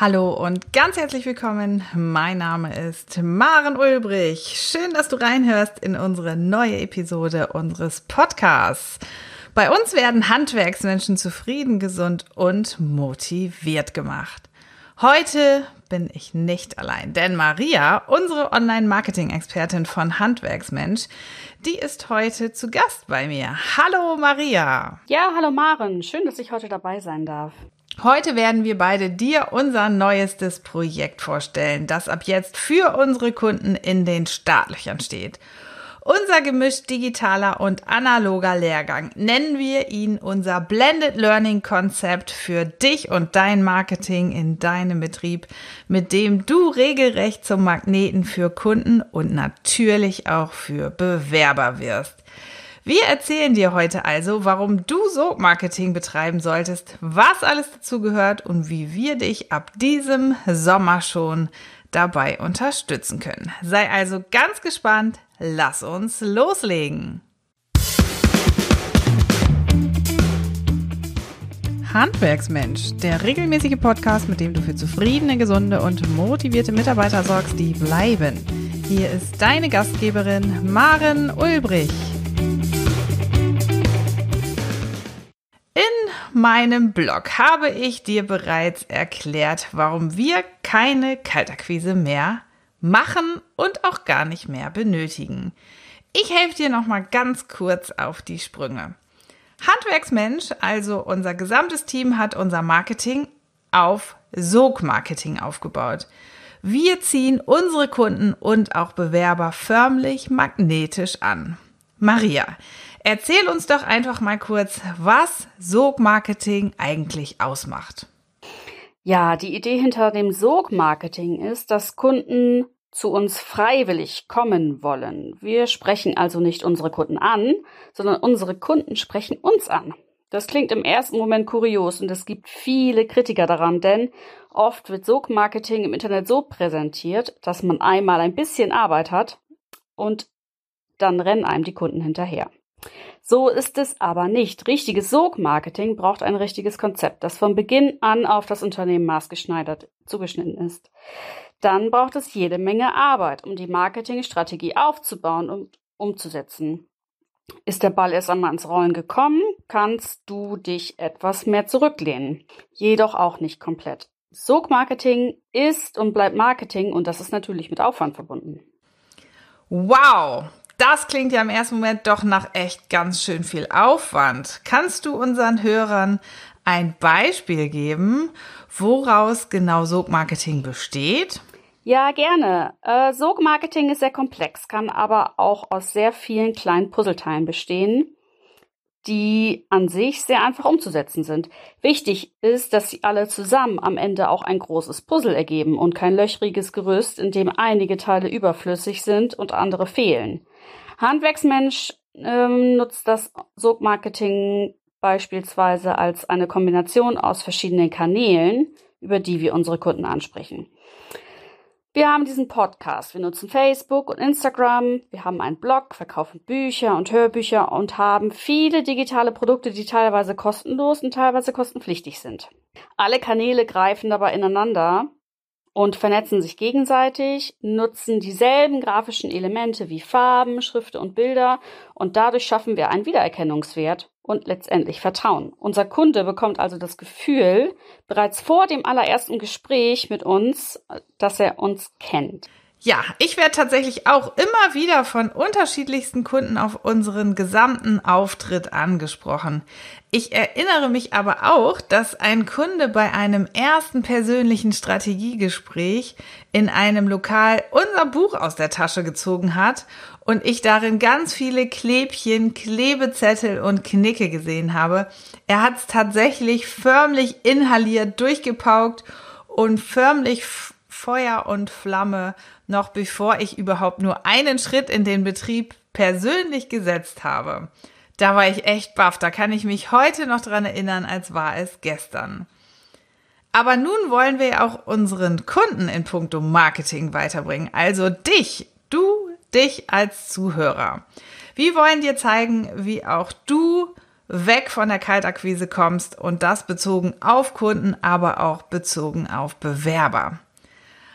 Hallo und ganz herzlich willkommen. Mein Name ist Maren Ulbrich. Schön, dass du reinhörst in unsere neue Episode unseres Podcasts. Bei uns werden Handwerksmenschen zufrieden, gesund und motiviert gemacht. Heute bin ich nicht allein, denn Maria, unsere Online-Marketing-Expertin von Handwerksmensch, die ist heute zu Gast bei mir. Hallo Maria. Ja, hallo Maren. Schön, dass ich heute dabei sein darf. Heute werden wir beide dir unser neuestes Projekt vorstellen, das ab jetzt für unsere Kunden in den Startlöchern steht. Unser Gemisch digitaler und analoger Lehrgang nennen wir ihn unser Blended Learning Konzept für dich und dein Marketing in deinem Betrieb, mit dem du regelrecht zum Magneten für Kunden und natürlich auch für Bewerber wirst. Wir erzählen dir heute also, warum du Sogmarketing betreiben solltest, was alles dazu gehört und wie wir dich ab diesem Sommer schon dabei unterstützen können. Sei also ganz gespannt, lass uns loslegen. Handwerksmensch, der regelmäßige Podcast, mit dem du für zufriedene, gesunde und motivierte Mitarbeiter sorgst, die bleiben. Hier ist deine Gastgeberin Maren Ulbrich. Meinem Blog habe ich dir bereits erklärt, warum wir keine Kaltakquise mehr machen und auch gar nicht mehr benötigen. Ich helfe dir noch mal ganz kurz auf die Sprünge. Handwerksmensch, also unser gesamtes Team hat unser Marketing auf Sog-Marketing aufgebaut. Wir ziehen unsere Kunden und auch Bewerber förmlich magnetisch an. Maria, Erzähl uns doch einfach mal kurz, was Sog-Marketing eigentlich ausmacht. Ja, die Idee hinter dem Sog-Marketing ist, dass Kunden zu uns freiwillig kommen wollen. Wir sprechen also nicht unsere Kunden an, sondern unsere Kunden sprechen uns an. Das klingt im ersten Moment kurios und es gibt viele Kritiker daran, denn oft wird Sog-Marketing im Internet so präsentiert, dass man einmal ein bisschen Arbeit hat und dann rennen einem die Kunden hinterher. So ist es aber nicht. Richtiges Sog-Marketing braucht ein richtiges Konzept, das von Beginn an auf das Unternehmen maßgeschneidert zugeschnitten ist. Dann braucht es jede Menge Arbeit, um die Marketingstrategie aufzubauen und umzusetzen. Ist der Ball erst einmal ins Rollen gekommen, kannst du dich etwas mehr zurücklehnen. Jedoch auch nicht komplett. Sog-Marketing ist und bleibt Marketing und das ist natürlich mit Aufwand verbunden. Wow, das klingt ja im ersten Moment doch nach echt ganz schön viel Aufwand. Kannst du unseren Hörern ein Beispiel geben, woraus genau Sogmarketing besteht? Ja, gerne. Äh, Sogmarketing ist sehr komplex, kann aber auch aus sehr vielen kleinen Puzzleteilen bestehen, die an sich sehr einfach umzusetzen sind. Wichtig ist, dass sie alle zusammen am Ende auch ein großes Puzzle ergeben und kein löchriges Gerüst, in dem einige Teile überflüssig sind und andere fehlen. Handwerksmensch ähm, nutzt das Sog-Marketing beispielsweise als eine Kombination aus verschiedenen Kanälen, über die wir unsere Kunden ansprechen. Wir haben diesen Podcast, wir nutzen Facebook und Instagram, wir haben einen Blog, verkaufen Bücher und Hörbücher und haben viele digitale Produkte, die teilweise kostenlos und teilweise kostenpflichtig sind. Alle Kanäle greifen dabei ineinander und vernetzen sich gegenseitig, nutzen dieselben grafischen Elemente wie Farben, Schriften und Bilder und dadurch schaffen wir einen Wiedererkennungswert und letztendlich Vertrauen. Unser Kunde bekommt also das Gefühl, bereits vor dem allerersten Gespräch mit uns, dass er uns kennt. Ja, ich werde tatsächlich auch immer wieder von unterschiedlichsten Kunden auf unseren gesamten Auftritt angesprochen. Ich erinnere mich aber auch, dass ein Kunde bei einem ersten persönlichen Strategiegespräch in einem Lokal unser Buch aus der Tasche gezogen hat und ich darin ganz viele Klebchen, Klebezettel und Knicke gesehen habe. Er hat es tatsächlich förmlich inhaliert, durchgepaukt und förmlich Feuer und Flamme noch bevor ich überhaupt nur einen Schritt in den Betrieb persönlich gesetzt habe. Da war ich echt baff. Da kann ich mich heute noch dran erinnern, als war es gestern. Aber nun wollen wir auch unseren Kunden in puncto Marketing weiterbringen. Also dich, du, dich als Zuhörer. Wir wollen dir zeigen, wie auch du weg von der Kaltakquise kommst und das bezogen auf Kunden, aber auch bezogen auf Bewerber.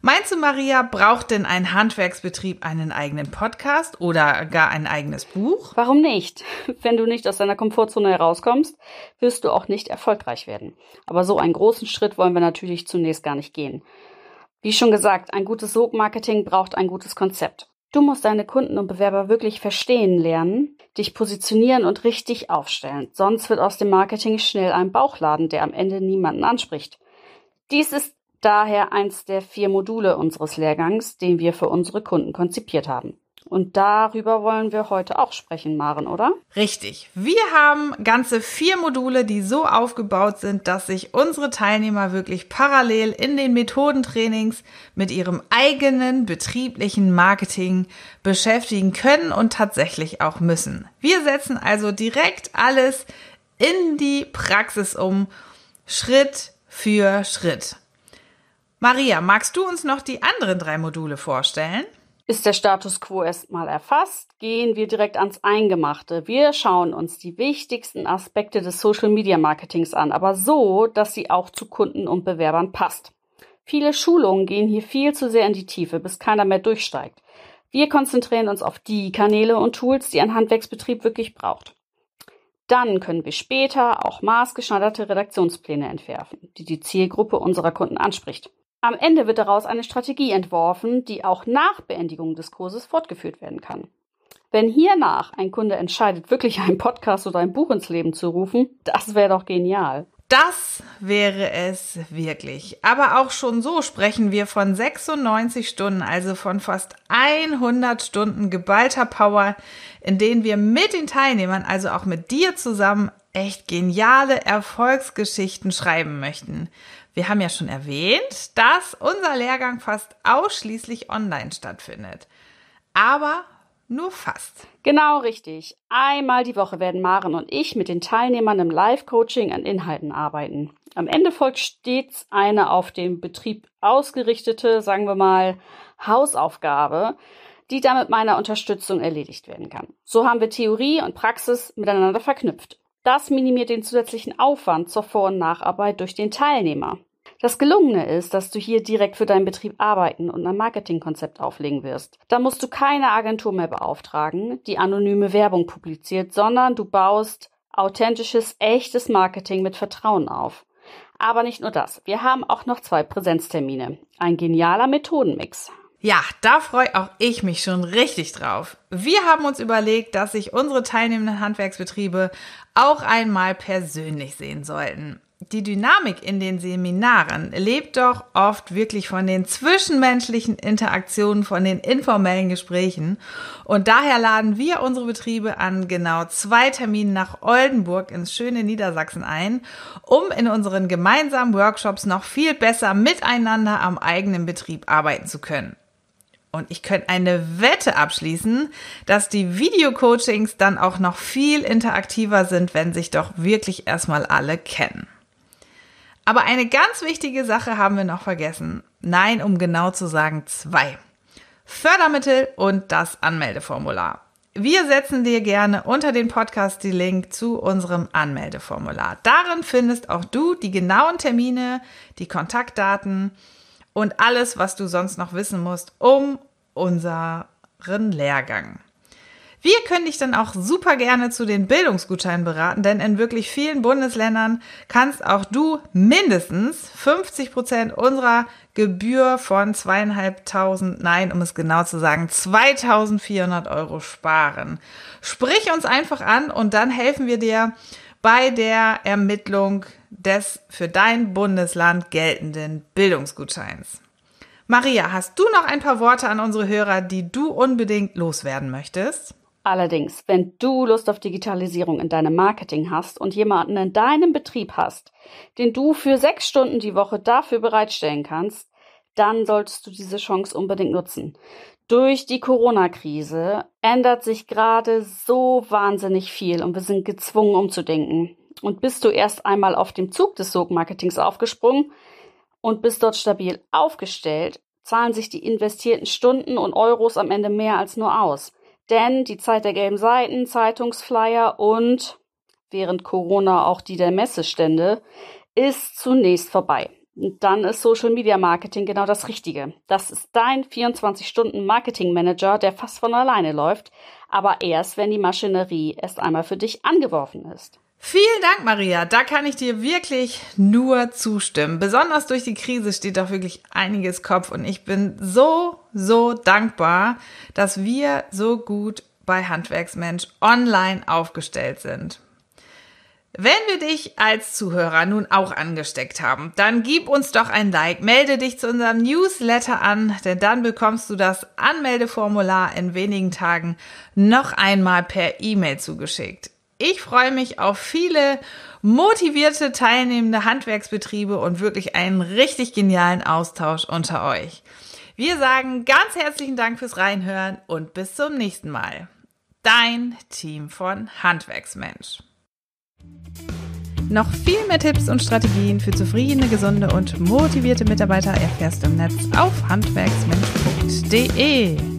Meinst du, Maria, braucht denn ein Handwerksbetrieb einen eigenen Podcast oder gar ein eigenes Buch? Warum nicht? Wenn du nicht aus deiner Komfortzone herauskommst, wirst du auch nicht erfolgreich werden. Aber so einen großen Schritt wollen wir natürlich zunächst gar nicht gehen. Wie schon gesagt, ein gutes Sogmarketing braucht ein gutes Konzept. Du musst deine Kunden und Bewerber wirklich verstehen lernen, dich positionieren und richtig aufstellen. Sonst wird aus dem Marketing schnell ein Bauchladen, der am Ende niemanden anspricht. Dies ist daher eins der vier Module unseres Lehrgangs, den wir für unsere Kunden konzipiert haben. Und darüber wollen wir heute auch sprechen, Maren, oder? Richtig. Wir haben ganze vier Module, die so aufgebaut sind, dass sich unsere Teilnehmer wirklich parallel in den Methodentrainings mit ihrem eigenen betrieblichen Marketing beschäftigen können und tatsächlich auch müssen. Wir setzen also direkt alles in die Praxis um, Schritt für Schritt. Maria, magst du uns noch die anderen drei Module vorstellen? Ist der Status quo erstmal erfasst, gehen wir direkt ans Eingemachte. Wir schauen uns die wichtigsten Aspekte des Social Media Marketings an, aber so, dass sie auch zu Kunden und Bewerbern passt. Viele Schulungen gehen hier viel zu sehr in die Tiefe, bis keiner mehr durchsteigt. Wir konzentrieren uns auf die Kanäle und Tools, die ein Handwerksbetrieb wirklich braucht. Dann können wir später auch maßgeschneiderte Redaktionspläne entwerfen, die die Zielgruppe unserer Kunden anspricht. Am Ende wird daraus eine Strategie entworfen, die auch nach Beendigung des Kurses fortgeführt werden kann. Wenn hiernach ein Kunde entscheidet, wirklich einen Podcast oder ein Buch ins Leben zu rufen, das wäre doch genial. Das wäre es wirklich. Aber auch schon so sprechen wir von 96 Stunden, also von fast 100 Stunden geballter Power, in denen wir mit den Teilnehmern, also auch mit dir zusammen, echt geniale Erfolgsgeschichten schreiben möchten. Wir haben ja schon erwähnt, dass unser Lehrgang fast ausschließlich online stattfindet. Aber nur fast. Genau richtig. Einmal die Woche werden Maren und ich mit den Teilnehmern im Live-Coaching an Inhalten arbeiten. Am Ende folgt stets eine auf den Betrieb ausgerichtete, sagen wir mal, Hausaufgabe, die dann mit meiner Unterstützung erledigt werden kann. So haben wir Theorie und Praxis miteinander verknüpft. Das minimiert den zusätzlichen Aufwand zur Vor- und Nacharbeit durch den Teilnehmer. Das Gelungene ist, dass du hier direkt für deinen Betrieb arbeiten und ein Marketingkonzept auflegen wirst. Da musst du keine Agentur mehr beauftragen, die anonyme Werbung publiziert, sondern du baust authentisches, echtes Marketing mit Vertrauen auf. Aber nicht nur das. Wir haben auch noch zwei Präsenztermine. Ein genialer Methodenmix. Ja, da freue auch ich mich schon richtig drauf. Wir haben uns überlegt, dass sich unsere teilnehmenden Handwerksbetriebe auch einmal persönlich sehen sollten die Dynamik in den Seminaren lebt doch oft wirklich von den zwischenmenschlichen Interaktionen, von den informellen Gesprächen. Und daher laden wir unsere Betriebe an genau zwei Terminen nach Oldenburg ins schöne Niedersachsen ein, um in unseren gemeinsamen Workshops noch viel besser miteinander am eigenen Betrieb arbeiten zu können. Und ich könnte eine Wette abschließen, dass die Videocoachings dann auch noch viel interaktiver sind, wenn sich doch wirklich erstmal alle kennen. Aber eine ganz wichtige Sache haben wir noch vergessen. Nein, um genau zu sagen, zwei. Fördermittel und das Anmeldeformular. Wir setzen dir gerne unter den Podcast die Link zu unserem Anmeldeformular. Darin findest auch du die genauen Termine, die Kontaktdaten und alles, was du sonst noch wissen musst, um unseren Lehrgang. Wir können dich dann auch super gerne zu den Bildungsgutscheinen beraten, denn in wirklich vielen Bundesländern kannst auch du mindestens 50 Prozent unserer Gebühr von zweieinhalbtausend, nein, um es genau zu sagen, 2400 Euro sparen. Sprich uns einfach an und dann helfen wir dir bei der Ermittlung des für dein Bundesland geltenden Bildungsgutscheins. Maria, hast du noch ein paar Worte an unsere Hörer, die du unbedingt loswerden möchtest? Allerdings, wenn du Lust auf Digitalisierung in deinem Marketing hast und jemanden in deinem Betrieb hast, den du für sechs Stunden die Woche dafür bereitstellen kannst, dann solltest du diese Chance unbedingt nutzen. Durch die Corona-Krise ändert sich gerade so wahnsinnig viel und wir sind gezwungen umzudenken. Und bist du erst einmal auf dem Zug des Sog-Marketings aufgesprungen und bist dort stabil aufgestellt, zahlen sich die investierten Stunden und Euros am Ende mehr als nur aus. Denn die Zeit der gelben Seiten, Zeitungsflyer und während Corona auch die der Messestände, ist zunächst vorbei. Und dann ist Social Media Marketing genau das Richtige. Das ist dein 24-Stunden-Marketing-Manager, der fast von alleine läuft, aber erst, wenn die Maschinerie erst einmal für dich angeworfen ist. Vielen Dank, Maria. Da kann ich dir wirklich nur zustimmen. Besonders durch die Krise steht doch wirklich einiges Kopf und ich bin so, so dankbar, dass wir so gut bei Handwerksmensch online aufgestellt sind. Wenn wir dich als Zuhörer nun auch angesteckt haben, dann gib uns doch ein Like, melde dich zu unserem Newsletter an, denn dann bekommst du das Anmeldeformular in wenigen Tagen noch einmal per E-Mail zugeschickt. Ich freue mich auf viele motivierte teilnehmende Handwerksbetriebe und wirklich einen richtig genialen Austausch unter euch. Wir sagen ganz herzlichen Dank fürs Reinhören und bis zum nächsten Mal. Dein Team von Handwerksmensch. Noch viel mehr Tipps und Strategien für zufriedene, gesunde und motivierte Mitarbeiter erfährst du im Netz auf handwerksmensch.de.